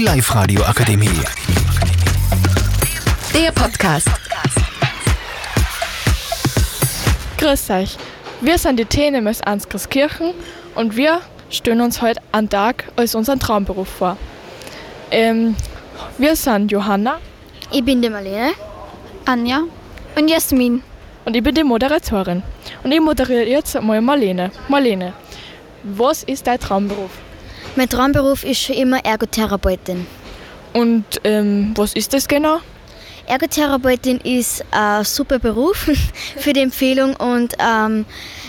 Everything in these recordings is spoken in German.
Die Live-Radio Akademie. Der Podcast. Grüß euch. Wir sind die Themen aus Ansgarskirchen und wir stellen uns heute einen Tag als unseren Traumberuf vor. Ähm, wir sind Johanna Ich bin die Marlene. Anja. Und Jasmin. und ich bin die Moderatorin. Und ich moderiere jetzt einmal Marlene. Marlene, was ist dein Traumberuf? Mein Traumberuf ist schon immer Ergotherapeutin. Und ähm, was ist das genau? Ergotherapeutin ist ein super Beruf für die Empfehlung und ähm,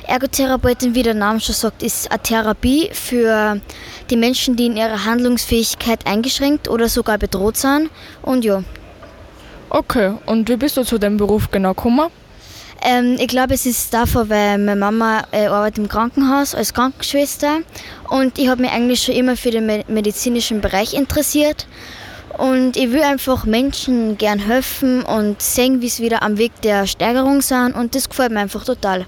Ergotherapeutin, wie der Name schon sagt, ist eine Therapie für die Menschen, die in ihrer Handlungsfähigkeit eingeschränkt oder sogar bedroht sind. Und ja, Okay, und wie bist du zu dem Beruf genau gekommen? Ähm, ich glaube, es ist davon, weil meine Mama äh, arbeitet im Krankenhaus als Krankenschwester und ich habe mich eigentlich schon immer für den me- medizinischen Bereich interessiert. Und ich will einfach Menschen gern helfen und sehen, wie sie wieder am Weg der Steigerung sind und das gefällt mir einfach total.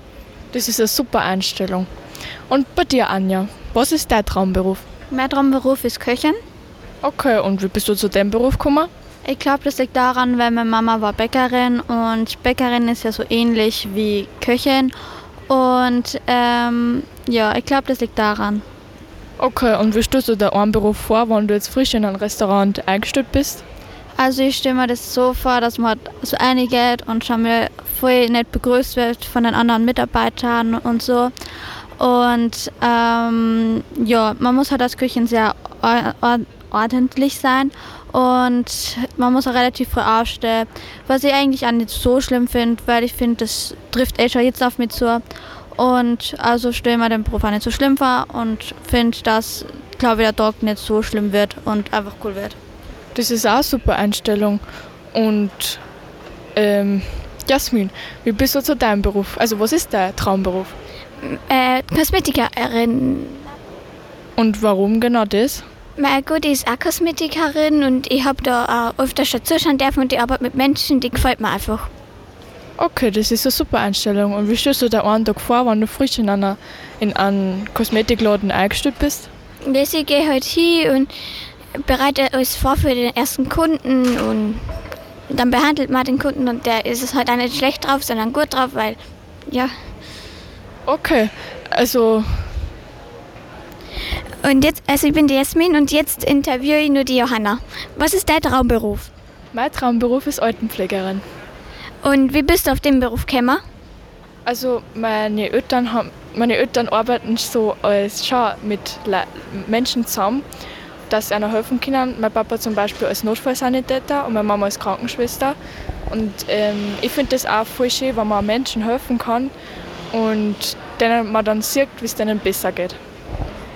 Das ist eine super Einstellung. Und bei dir, Anja, was ist dein Traumberuf? Mein Traumberuf ist Köchin. Okay, und wie bist du zu dem Beruf gekommen? Ich glaube, das liegt daran, weil meine Mama war Bäckerin und Bäckerin ist ja so ähnlich wie Köchin. Und ähm, ja, ich glaube, das liegt daran. Okay, und wie stellst du dir einen Beruf vor, wenn du jetzt frisch in ein Restaurant eingestellt bist? Also ich stelle mir das so vor, dass man so eingeht und schon mal voll nett begrüßt wird von den anderen Mitarbeitern und so. Und ähm, ja, man muss halt als Köchin sehr or or ordentlich sein und man muss auch relativ früh aufstehen, was ich eigentlich auch nicht so schlimm finde, weil ich finde, das trifft eh schon jetzt auf mich zu. Und also stelle mir den Beruf auch nicht so schlimm vor und finde, dass, glaube ich, der Tag nicht so schlimm wird und einfach cool wird. Das ist auch eine super Einstellung. Und ähm, Jasmin, wie bist du zu deinem Beruf? Also was ist dein Traumberuf? Äh, Kosmetikerin. Und warum genau das? Meine Gute ist auch Kosmetikerin und ich habe da auch öfter schon zuschauen dürfen und die Arbeit mit Menschen, die gefällt mir einfach. Okay, das ist eine super Einstellung. Und wie stellst du dir einen Tag vor, wenn du frisch in, einer, in einen Kosmetikladen eingestellt bist? Und deswegen gehe ich halt hin und bereite alles vor für den ersten Kunden und dann behandelt man den Kunden und der ist es halt auch nicht schlecht drauf, sondern gut drauf, weil, ja. Okay, also Und jetzt, also ich bin die Jasmin und jetzt interviewe ich nur die Johanna. Was ist dein Traumberuf? mein Traumberuf ist Altenpflegerin. Und wie bist du auf den Beruf gekommen? Also meine Eltern, haben, meine Eltern arbeiten so als schon mit Le Menschen zusammen, dass sie einer helfen können. Mein Papa zum Beispiel als Notfallsanitäter und meine Mama als Krankenschwester. Und ähm, ich finde das auch voll schön, wenn man Menschen helfen kann und denen man dann sieht, wie es denen besser geht.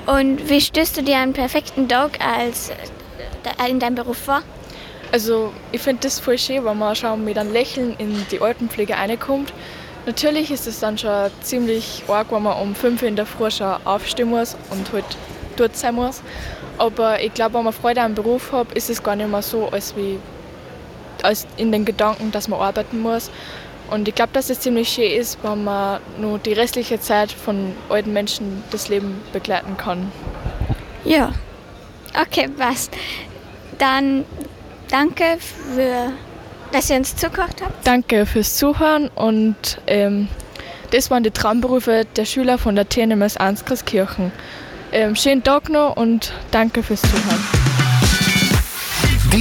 Und wie stößt du dir einen perfekten Tag als äh, in deinem Beruf vor? Also ich finde das voll schön, wenn man schon mit einem Lächeln in die Altenpflege reinkommt. Natürlich ist es dann schon ziemlich arg, wenn man um 5 Uhr in der Früh schon aufstehen muss und halt dort sein muss. Aber ich glaube, wenn man Freude am Beruf hat, ist es gar nicht mehr so, als, wie, als in den Gedanken, dass man arbeiten muss. Und ich glaube, dass es ziemlich schön ist, wenn man nur die restliche Zeit von alten Menschen das Leben begleiten kann. Ja. Okay, passt. Dann danke für, dass ihr uns zugehört habt. Danke fürs Zuhören und ähm, das waren die Traumberufe der Schüler von der TNMS Ansgarskirchen. Ähm, schönen Tag noch und danke fürs Zuhören.